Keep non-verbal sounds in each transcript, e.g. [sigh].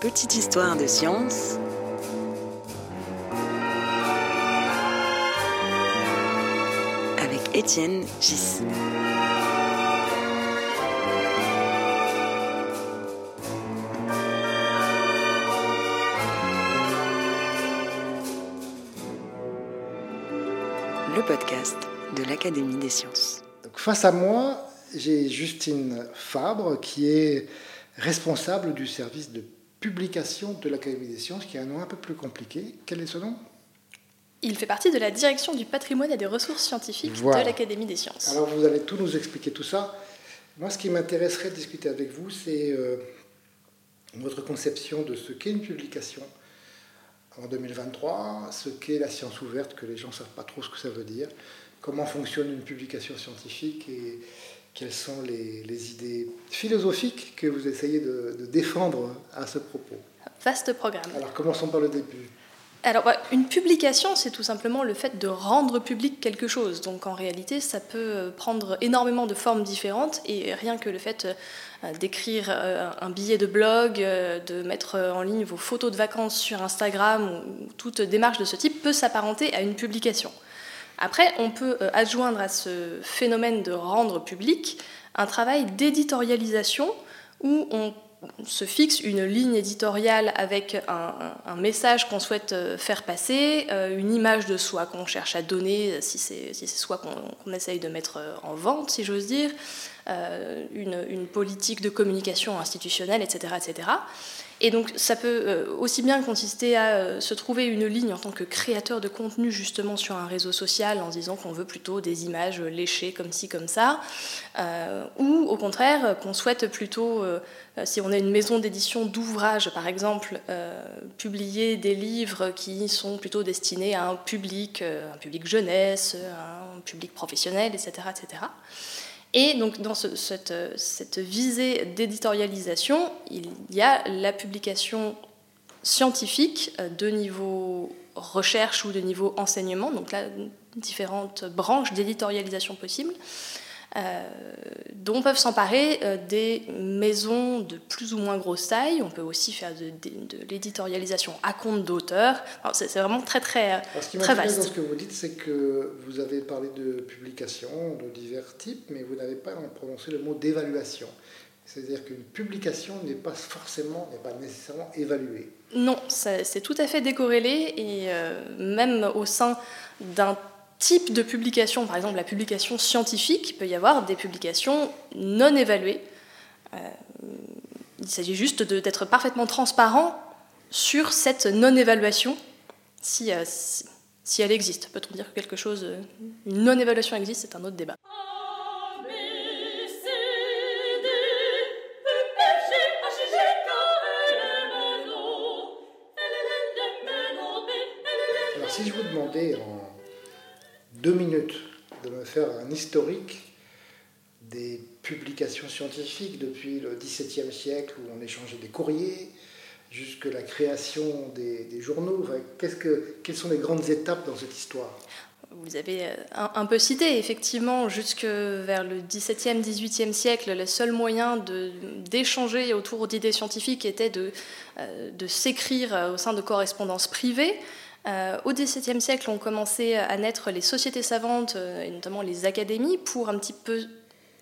Petite histoire de science avec Étienne Gis. Le podcast de l'Académie des sciences. Face à moi, j'ai Justine Fabre qui est responsable du service de publication de l'Académie des sciences, qui a un nom un peu plus compliqué. Quel est ce nom? Il fait partie de la direction du patrimoine et des ressources scientifiques Voilà. de l'Académie des sciences. Alors vous allez tout nous expliquer tout ça. Moi, ce qui m'intéresserait de discuter avec vous, c'est euh, votre conception de ce qu'est une publication en 2023, ce qu'est la science ouverte, que les gens ne savent pas trop ce que ça veut dire, comment fonctionne une publication scientifique et quelles sont les, les idées philosophiques que vous essayez de, de défendre à ce propos. Vaste programme. Alors commençons par le début. Alors, bah, une publication, c'est tout simplement le fait de rendre public quelque chose. Donc, en réalité, ça peut prendre énormément de formes différentes. Et rien que le fait euh, d'écrire euh, un billet de blog, euh, de mettre en ligne vos photos de vacances sur Instagram ou toute démarche de ce type peut s'apparenter à une publication. Après, on peut euh, adjoindre à ce phénomène de rendre public un travail d'éditorialisation où on se fixe une ligne éditoriale avec un, message qu'on souhaite euh, faire passer, euh, une image de soi qu'on cherche à donner, si c'est soi qu'on essaye de mettre en vente, si j'ose dire, une, une politique de communication institutionnelle, etc. etc. Et donc ça peut euh, aussi bien consister à euh, se trouver une ligne en tant que créateur de contenu justement sur un réseau social en disant qu'on veut plutôt des images léchées comme ci, comme ça, euh, ou au contraire qu'on souhaite plutôt, si on a une maison d'édition d'ouvrages par exemple, publier des livres qui sont plutôt destinés à un public, un public jeunesse, un public professionnel, etc. etc. Et donc dans ce- cette, euh, cette visée d'éditorialisation, il y a la publication scientifique euh, de niveau recherche ou de niveau enseignement, donc là, différentes branches d'éditorialisation possibles, dont peuvent s'emparer euh, des maisons de plus ou moins grosse taille. On peut aussi faire de, de- de l'éditorialisation à compte d'auteur. C'est vraiment très très... Alors, ce qui Très m'intéresse dans vaste. ce que vous dites, c'est que vous avez parlé de publications de divers types, mais vous n'avez pas prononcé le mot d'évaluation. C'est-à-dire qu'une publication n'est pas forcément, n'est pas nécessairement évaluée. Non, c'est tout à fait décorrélé et euh, même au sein d'un type de publication, par exemple la publication scientifique, il peut y avoir des publications non évaluées. Euh, il s'agit juste d'être parfaitement transparent sur cette non-évaluation, si, euh, si, si elle existe. Peut-on dire que quelque chose, euh, une non-évaluation existe, c'est un autre débat. Alors si je vous demandais en deux minutes de me faire un historique des publications scientifiques depuis le XVIIe siècle où on échangeait des courriers jusque la création des, journaux, enfin, qu'est-ce que, quelles sont les grandes étapes dans cette histoire? Vous avez euh, un, peu cité, effectivement, jusque vers le XVIIe, XVIIIe siècle, le seul moyen d'échanger autour d'idées scientifiques était de, euh, de s'écrire au sein de correspondances privées. Euh, au XVIIe siècle, ont commencé à naître les sociétés savantes, euh, et notamment les académies, pour un petit peu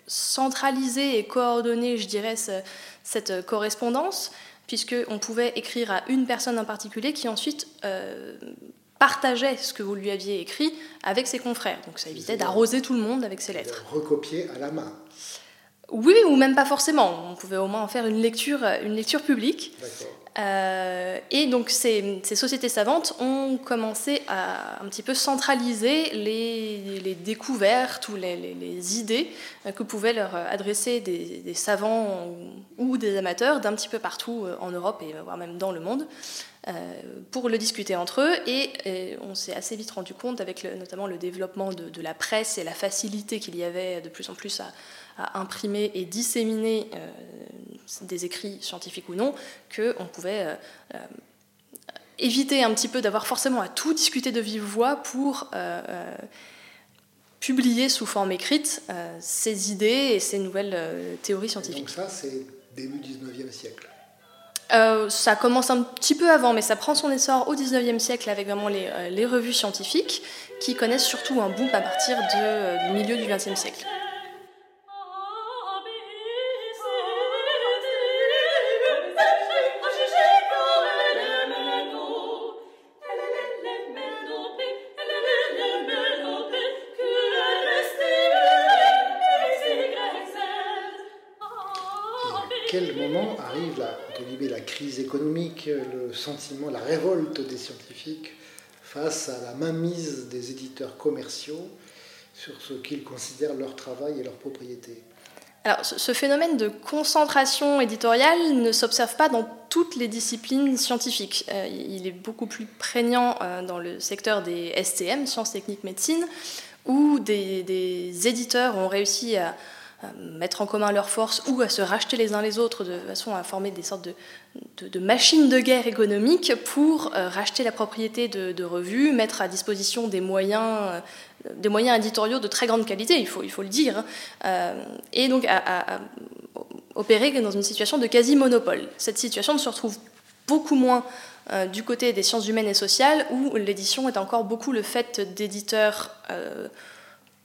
centraliser et coordonner, je dirais, ce- cette correspondance, puisqu'on pouvait écrire à une personne en particulier qui ensuite euh, partageait ce que vous lui aviez écrit avec ses confrères. Donc ça évitait d'arroser tout le monde avec ses lettres. Recopier à la main. Oui, ou même pas forcément. On pouvait au moins en faire une lecture, une lecture publique. Euh, et donc ces, ces sociétés savantes ont commencé à un petit peu centraliser les, les découvertes ou les, les- les idées euh, que pouvaient leur adresser des, des savants ou, des amateurs d'un petit peu partout euh, en Europe et voire même dans le monde euh, pour le discuter entre eux. Et, euh, on s'est assez vite rendu compte, avec le- notamment le développement de, de la presse et la facilité qu'il y avait de plus en plus à, à imprimer et disséminer euh, des écrits scientifiques ou non, qu'on pouvait euh, euh, éviter un petit peu d'avoir forcément à tout discuter de vive voix pour publier sous forme écrite ces idées et ces nouvelles théories Et scientifiques. donc ça, c'est début 19e siècle. ça commence un petit peu avant, mais ça prend son essor au 19e siècle avec vraiment les, les revues scientifiques qui connaissent surtout un boom à partir du milieu du 20e siècle. Moment arrive la, la crise économique, le sentiment, la révolte des scientifiques face à la mainmise des éditeurs commerciaux sur ce qu'ils considèrent leur travail et leur propriété alors, ce phénomène de concentration éditoriale ne s'observe pas dans toutes les disciplines scientifiques. Euh, il est beaucoup plus prégnant euh, dans le secteur des STM, sciences techniques médecine, où des éditeurs ont réussi à, mettre en commun leurs forces ou à se racheter les uns les autres de façon à former des sortes de, de, machines de guerre économiques pour euh, racheter la propriété de, revues, mettre à disposition des moyens, euh, des moyens éditoriaux de très grande qualité, il faut, il faut le dire, hein. euh, et donc à, opérer dans une situation de quasi-monopole. Cette situation ne se retrouve beaucoup moins du côté des sciences humaines et sociales, où l'édition est encore beaucoup le fait d'éditeurs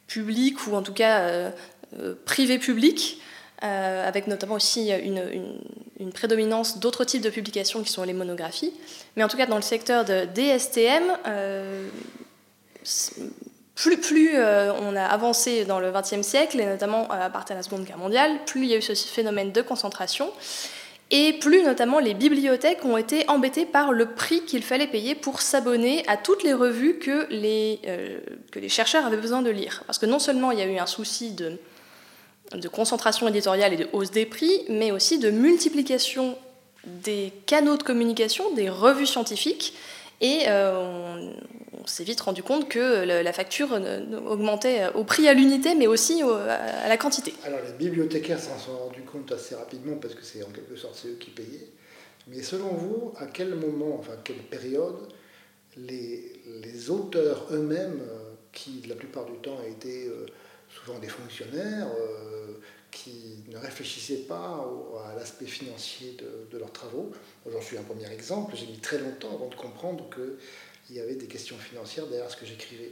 publics ou en tout cas privé-public, euh, avec notamment aussi une, prédominance d'autres types de publications qui sont les monographies. Mais en tout cas, dans le secteur de DSTM, euh, plus, plus on a avancé dans le XXe siècle, et notamment à partir de la Seconde Guerre mondiale, plus il y a eu ce phénomène de concentration, et plus notamment les bibliothèques ont été embêtées par le prix qu'il fallait payer pour s'abonner à toutes les revues que les, que les chercheurs avaient besoin de lire. Parce que non seulement il y a eu un souci de de concentration éditoriale et de hausse des prix, mais aussi de multiplication des canaux de communication, des revues scientifiques. Et euh, on, s'est vite rendu compte que la facture augmentait au prix à l'unité, mais aussi à la quantité. Alors les bibliothécaires s'en sont rendus compte assez rapidement parce que c'est en quelque sorte eux qui payaient. Mais selon vous, à quel moment, enfin quelle période, les, les auteurs eux-mêmes, euh, qui la plupart du temps étaient euh, souvent des fonctionnaires euh, qui ne réfléchissaient pas à l'aspect financier de, leurs travaux. J'en suis un premier exemple. J'ai mis très longtemps avant de comprendre qu'il y avait des questions financières derrière ce que j'écrivais.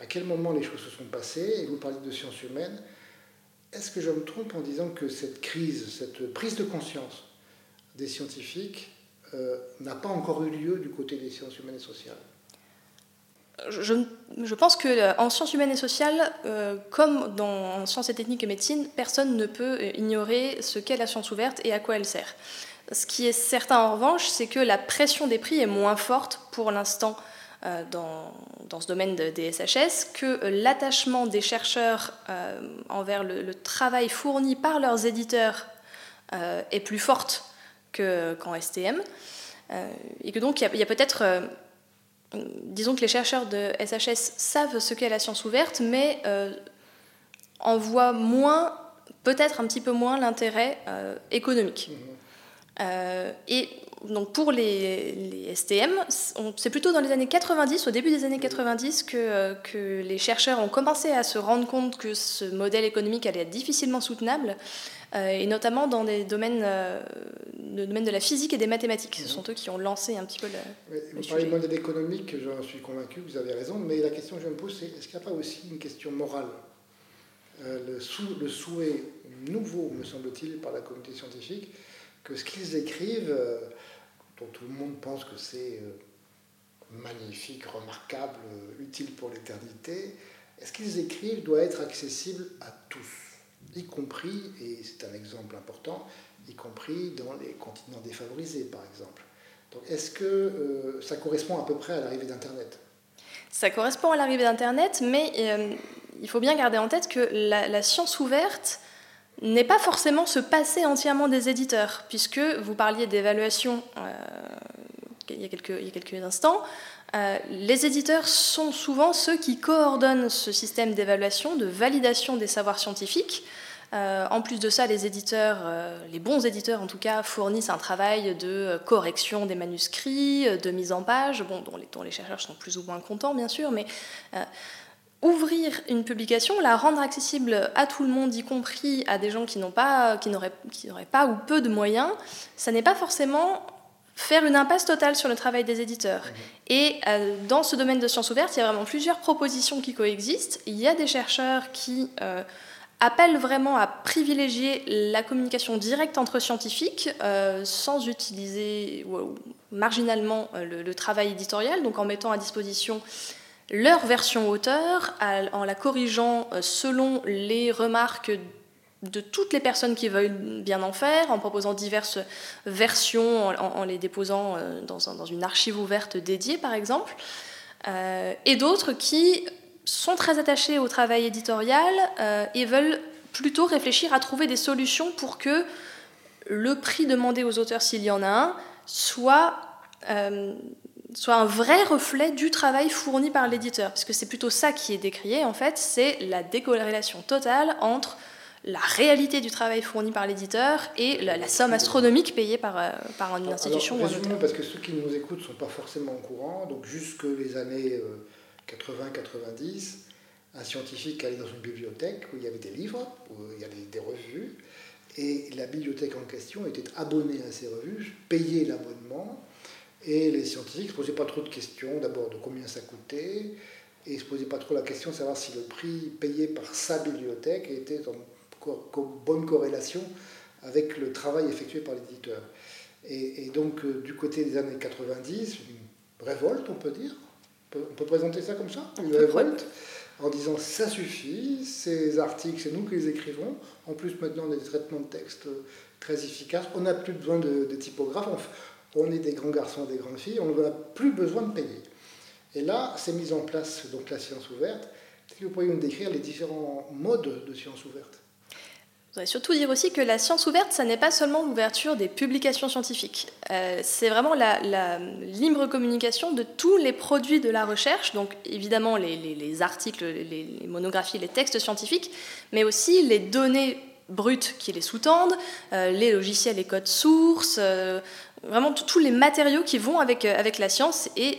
À quel moment les choses se sont passées? Et vous parlez de sciences humaines. Est-ce que je me trompe en disant que cette crise, cette prise de conscience des scientifiques euh, n'a pas encore eu lieu du côté des sciences humaines et sociales? Je, pense que euh, en sciences humaines et sociales, euh, comme dans sciences et techniques et médecine, personne ne peut euh, ignorer ce qu'est la science ouverte et à quoi elle sert. Ce qui est certain en revanche, c'est que la pression des prix est moins forte pour l'instant dans, dans, ce domaine des SHS, que l'attachement des chercheurs envers le, travail fourni par leurs éditeurs est plus forte qu'en STM. et que donc il y a peut-être disons que les chercheurs de SHS savent ce qu'est la science ouverte, mais euh, en voient moins, peut-être un petit peu moins, l'intérêt euh, économique. Euh, et donc pour les, les STM, c'est plutôt dans les années 90, au début des années 90, que, que les chercheurs ont commencé à se rendre compte que ce modèle économique allait être difficilement soutenable euh, et notamment dans des domaines, euh, le domaine de la physique et des mathématiques. Ce sont eux qui ont lancé un petit peu le, oui, Vous parlez de modèle économique, j'en suis convaincu, vous avez raison, mais la question que je me pose, c'est est-ce qu'il n'y a pas aussi une question morale? Euh, le, le, souhait nouveau, me semble-t-il, par la communauté scientifique, que ce qu'ils écrivent, dont tout le monde pense que c'est magnifique, remarquable, utile pour l'éternité, est-ce qu'ils écrivent doit être accessible à tous y compris, et c'est un exemple important, y compris dans les continents défavorisés, par exemple. Donc est-ce que euh, ça correspond à peu près à l'arrivée d'Internet? Ça correspond à l'arrivée d'Internet, mais euh, il faut bien garder en tête que la, science ouverte n'est pas forcément se passer entièrement des éditeurs, puisque vous parliez d'évaluation euh, il, y a quelques, instants. les éditeurs sont souvent ceux qui coordonnent ce système d'évaluation, de validation des savoirs scientifiques, euh, en plus de ça, les éditeurs, euh, les bons éditeurs en tout cas, fournissent un travail de correction des manuscrits, de mise en page, bon, dont, les, chercheurs sont plus ou moins contents bien sûr, mais euh, ouvrir une publication, la rendre accessible à tout le monde, y compris à des gens qui n'ont pas, qui n'auraient, qui n'auraient pas ou peu de moyens, ça n'est pas forcément faire une impasse totale sur le travail des éditeurs. Et euh, dans ce domaine de sciences ouvertes, il y a vraiment plusieurs propositions qui coexistent. Il y a des chercheurs qui euh, appellent vraiment à privilégier la communication directe entre scientifiques euh, sans utiliser marginalement le, travail éditorial, donc en mettant à disposition leur version auteur, en la corrigeant selon les remarques de toutes les personnes qui veulent bien en faire, en proposant diverses versions, en, les déposant euh, dans, une archive ouverte dédiée, par exemple, euh, et d'autres qui sont très attachés au travail éditorial euh, et veulent plutôt réfléchir à trouver des solutions pour que le prix demandé aux auteurs, s'il y en a un, soit, soit un vrai reflet du travail fourni par l'éditeur. Parce que c'est plutôt ça qui est décrié, en fait, c'est la décorrélation totale entre la réalité du travail fourni par l'éditeur et la, somme astronomique payée par, euh, par une institution ou un. Parce que ceux qui nous écoutent ne sont pas forcément au courant, donc jusque les années 80-90, euh, un scientifique allait dans une bibliothèque où il y avait des livres, où il y avait des revues, et la bibliothèque en question était abonnée à ces revues, payait l'abonnement, et les scientifiques ne se posaient pas trop de questions, d'abord de combien ça coûtait, et ne se posaient pas trop la question de savoir si le prix payé par sa bibliothèque était en bonne corrélation avec le travail effectué par l'éditeur. Et, donc, euh, du côté des années 90, une révolte, on peut dire? On peut, présenter ça comme ça? Une révolte? En disant ça suffit, ces articles, c'est nous qui les écrivons. En plus, maintenant, on a des traitements de texte très efficaces. On n'a plus besoin de, typographes. On, est des grands garçons, des grandes filles. On n'a plus besoin de payer. Et là, c'est mis en place donc la science ouverte. Est-ce que vous pourriez nous décrire les différents modes de science ouverte? Je voudrais surtout dire aussi que la science ouverte, ça n'est pas seulement l'ouverture des publications scientifiques. Euh, c'est vraiment la, libre communication de tous les produits de la recherche, donc évidemment les, articles, les, monographies, les textes scientifiques, mais aussi les données brutes qui les sous-tendent, euh, les logiciels, les codes sources, euh, vraiment tous les matériaux qui vont avec, avec la science. Et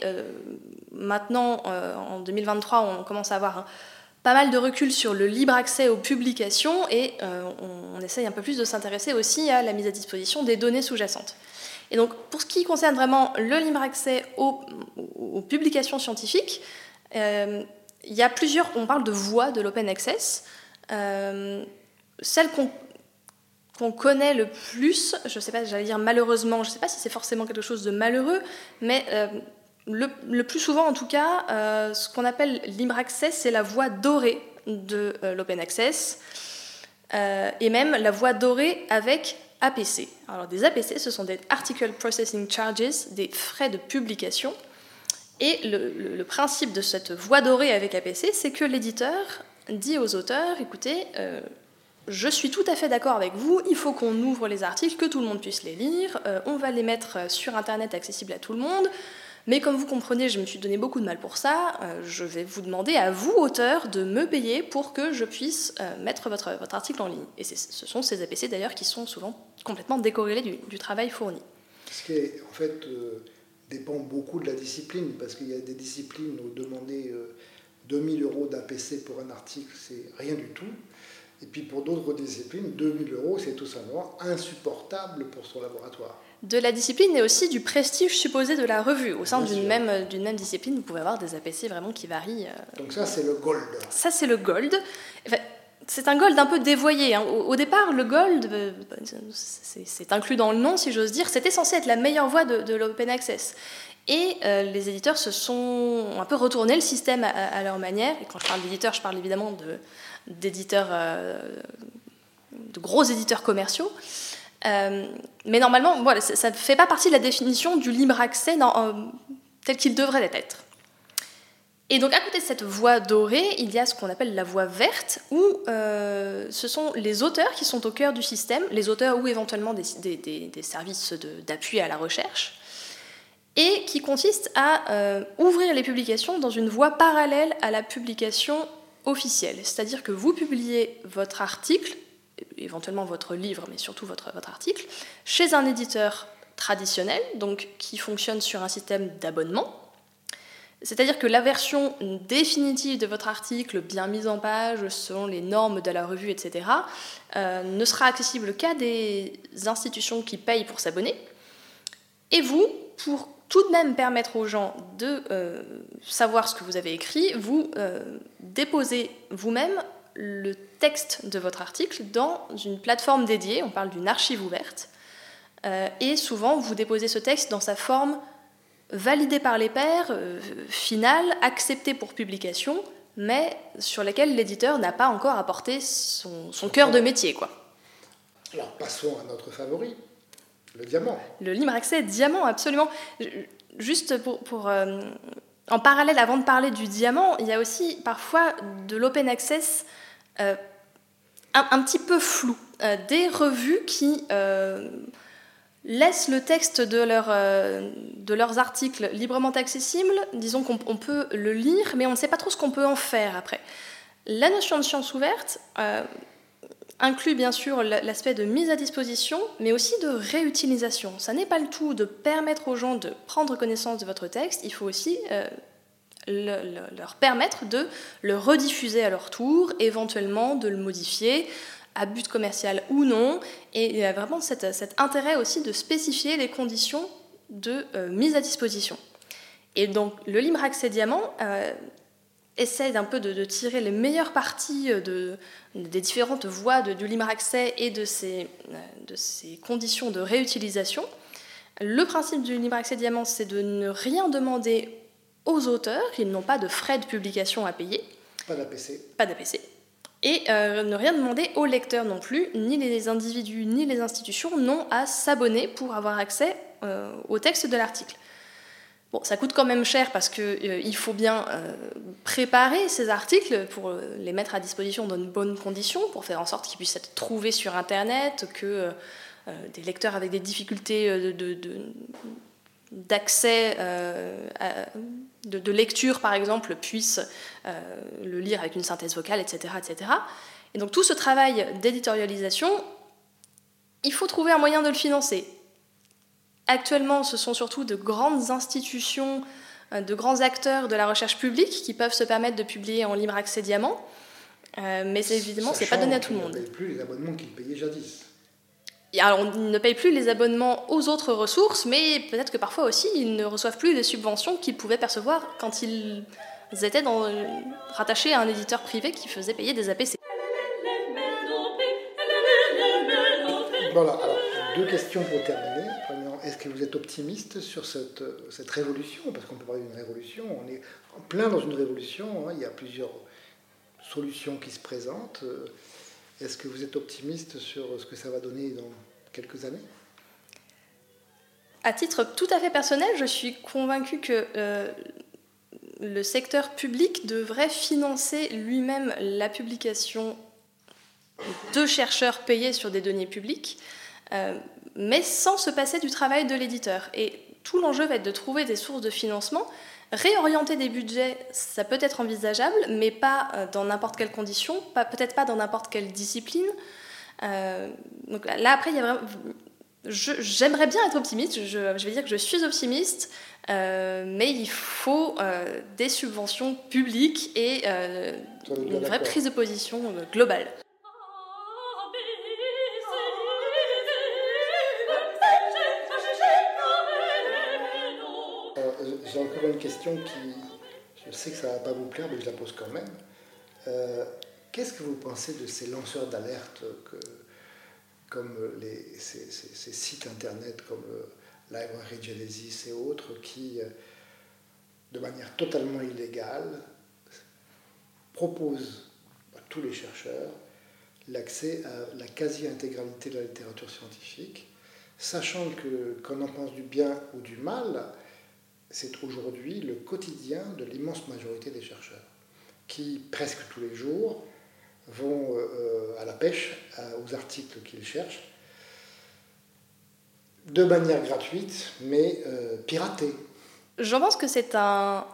maintenant, en 2023, on commence à avoir pas mal de recul sur le libre accès aux publications et euh, on, essaye un peu plus de s'intéresser aussi à la mise à disposition des données sous-jacentes. Et donc pour ce qui concerne vraiment le libre accès aux, publications scientifiques, euh, il y a plusieurs, on parle de voies de l'open access. Euh, celle qu'on connaît le plus, je sais pas, j'allais dire malheureusement, je sais pas si c'est forcément quelque chose de malheureux, mais le, plus souvent, en tout cas, euh, ce qu'on appelle libre access, c'est la voie dorée de euh, l'open access, euh, et même la voie dorée avec APC. Alors, des APC, ce sont des Article Processing Charges, des frais de publication. Et le, principe de cette voie dorée avec APC, c'est que l'éditeur dit aux auteurs, écoutez, je suis tout à fait d'accord avec vous, il faut qu'on ouvre les articles, que tout le monde puisse les lire, on va les mettre sur Internet accessible à tout le monde, mais comme vous comprenez, je me suis donné beaucoup de mal pour ça. Euh, je vais vous demander à vous, auteur, de me payer pour que je puisse euh, mettre votre, votre article en ligne. Et ce sont ces APC d'ailleurs qui sont souvent complètement décorrélés du, travail fourni. Ce qui, en fait, euh, dépend beaucoup de la discipline, parce qu'il y a des disciplines où demander 2000 euros d'APC pour un article, c'est rien du tout. Et puis pour d'autres disciplines, 2000 euros, c'est tout simplement insupportable pour son laboratoire de la discipline et aussi du prestige supposé de la revue. Au sein d'une même, d'une même discipline, vous pouvez avoir des APC vraiment qui varient. Euh, Donc ça, c'est le gold. Ça, c'est le gold. c'est un gold un peu dévoyé. Hein. Au, départ, le gold, euh, c'est inclus dans le nom, si j'ose dire, c'était censé être la meilleure voie de, l'open access. Et euh, les éditeurs se sont un peu retourné le système à, leur manière. Et quand je parle d'éditeurs, je parle évidemment d'éditeurs, de gros éditeurs commerciaux. Euh, mais normalement, voilà, ça ne fait pas partie de la définition du libre accès euh, tel qu'il devrait être. Et donc à côté de cette voie dorée, il y a ce qu'on appelle la voie verte, où euh, ce sont les auteurs qui sont au cœur du système, les auteurs ou éventuellement des, des, services d'appui à la recherche, et qui consiste à ouvrir les publications dans une voie parallèle à la publication officielle. C'est-à-dire que vous publiez votre article éventuellement votre livre, mais surtout votre, article, chez un éditeur traditionnel, donc qui fonctionne sur un système d'abonnement. C'est-à-dire que la version définitive de votre article, bien mise en page selon les normes de la revue, etc., euh, ne sera accessible qu'à des institutions qui payent pour s'abonner. Et vous, pour tout de même permettre aux gens de euh, savoir ce que vous avez écrit, vous euh, déposez vous-même le texte de votre article dans une plateforme dédiée, on parle d'une archive ouverte, et souvent vous déposez ce texte dans sa forme validé par les pairs, euh, final, accepté pour publication, mais sur lesquels l'éditeur n'a pas encore apporté son, cœur de métier. Quoi. Alors passons à notre favori, le diamant. Le libre accès diamant, absolument. Juste pour... Euh, en parallèle, avant de parler du diamant, il y a aussi parfois de l'open access euh, un, petit peu flou. des revues qui laissent le texte de, euh, de leurs articles librement accessible. Disons qu'on peut le lire, mais on ne sait pas trop ce qu'on peut en faire après. La notion de science ouverte euh, inclut bien sûr l'aspect de mise à disposition, mais aussi de réutilisation. Ça n'est pas le tout de permettre aux gens de prendre connaissance de votre texte, il faut aussi euh, leur permettre de le rediffuser à leur tour, éventuellement de le modifier, à but commercial ou non. Et il y a vraiment cet, intérêt aussi de spécifier les conditions de euh, mise à disposition. Et donc le libre accès diamant euh, essaie d'un peu de, tirer les meilleures parties euh, de, des différentes voies de, du libre accès et de de ces conditions de réutilisation. Le principe du libre accès diamant, c'est de ne rien demander aux auteurs, ils n'ont pas de frais de publication à payer. Pas d'APC. Pas d'APC et euh, ne rien demander aux lecteurs non plus, ni les individus ni les institutions n'ont à s'abonner pour avoir accès euh, au texte de l'article. Bon, ça coûte quand même cher parce qu'il euh, faut bien préparer ces articles pour les mettre à disposition dans de bonnes conditions, pour faire en sorte qu'ils puissent être trouvés sur Internet, que des lecteurs avec des difficultés de, d'accès de, lecture, par exemple, puisse euh, le lire avec une synthèse vocale, etc., etc. Et donc tout ce travail d'éditorialisation, il faut trouver un moyen de le financer. Actuellement, ce sont surtout de grandes institutions, euh, de grands acteurs de la recherche publique qui peuvent se permettre de publier en libre accès diamant. Euh, mais évidemment, ce n'est pas donné à tout le monde. ne plus les abonnements qu'ils payaient jadis. Alors, on ne paye plus les abonnements aux autres ressources, mais peut-être que parfois aussi, ils ne reçoivent plus les subventions qu'ils pouvaient percevoir quand ils étaient dans, rattachés à un éditeur privé qui faisait payer des APC. Voilà, alors deux questions pour terminer. Premièrement, est-ce que vous êtes optimiste sur cette, cette révolution? Parce qu'on peut parler d'une révolution, on est en plein dans une révolution, hein. il y a plusieurs solutions qui se présentent. Est-ce que vous êtes optimiste sur ce que ça va donner dans quelques années? À titre tout à fait personnel, je suis convaincue que euh, le secteur public devrait financer lui-même la publication de chercheurs payés sur des données publiques, euh, mais sans se passer du travail de l'éditeur. Et tout l'enjeu va être de trouver des sources de financement Réorienter des budgets, ça peut être envisageable, mais pas euh, dans n'importe quelle condition, peut-être pas dans n'importe quelle discipline. Euh, donc là, après, il y a vraiment. J'aimerais bien être optimiste, je, vais dire que je suis optimiste, euh, mais il faut des subventions publiques et une vraie prise de position globale. J'ai encore une question qui, je sais que ça ne va pas vous plaire, mais je la pose quand même. Euh, qu'est-ce que vous pensez de ces lanceurs d'alerte comme les, ces, sites internet comme euh, Library Genesis et autres qui, euh, de manière totalement illégale, proposent à tous les chercheurs l'accès à la quasi-intégralité de la littérature scientifique, sachant que qu'on en pense du bien ou du mal, c'est aujourd'hui le quotidien de l'immense majorité des chercheurs, qui presque tous les jours vont euh, à la pêche aux articles qu'ils cherchent, de manière gratuite, mais euh, piratée. Je pense que c'est un,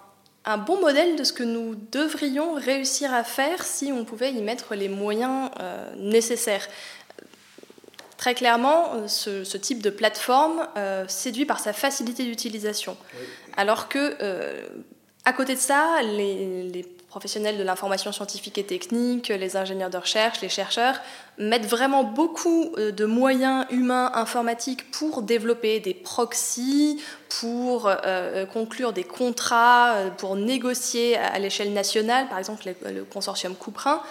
bon modèle de ce que nous devrions réussir à faire si on pouvait y mettre les moyens euh, nécessaires. Très clairement, ce, type de plateforme séduit par sa facilité d'utilisation. Alors que, euh, À côté de ça, les, professionnels de l'information scientifique et technique, les ingénieurs de recherche, les chercheurs, mettent vraiment beaucoup euh, de moyens humains informatiques pour développer des proxys, pour euh, conclure des contrats, euh, pour négocier à l'échelle nationale, par exemple le consortium Couperin.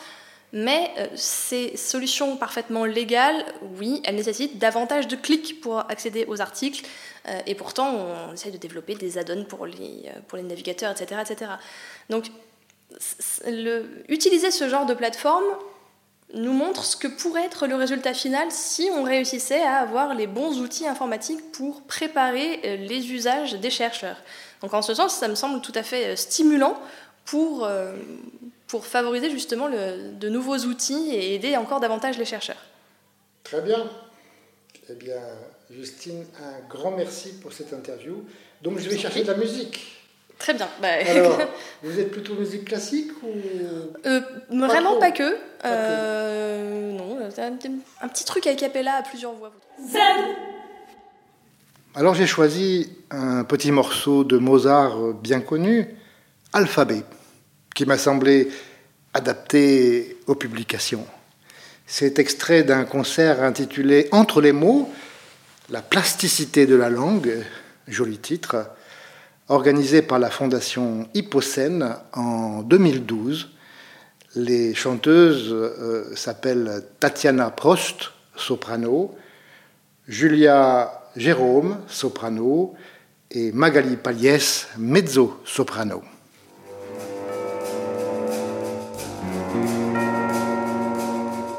Mais ces solutions parfaitement légales, oui, elles nécessitent davantage de clics pour accéder aux articles, euh, et pourtant, on essaye de développer des add-ons pour les, euh, navigateurs, etc. etc. Donc, utiliser ce genre de plateforme nous montre ce que pourrait être le résultat final si on réussissait à avoir les bons outils informatiques pour préparer euh, les usages des chercheurs. Donc en ce sens, ça me semble tout à fait stimulant pour, pour favoriser justement le, de nouveaux outils et aider encore davantage les chercheurs. Très bien. Eh bien, Justine, un grand merci pour cette interview. Donc, je vais chercher de la musique. Très bien. Bah, [laughs] Alors, [laughs] vous êtes plutôt musique classique ou euh, Vraiment pas que. Euh, non, un, petit truc à capella à plusieurs voix. Alors j'ai choisi un petit morceau de Mozart bien connu, Alphabet, qui m'a semblé adapté aux publications. C'est extrait d'un concert intitulé Entre les mots, la plasticité de la langue, joli titre, organisé par la Fondation Hippocène en 2012. Les chanteuses euh, s'appellent Tatiana Prost, soprano, Julia Jérôme, soprano, et Magali Paliès, mezzo-soprano.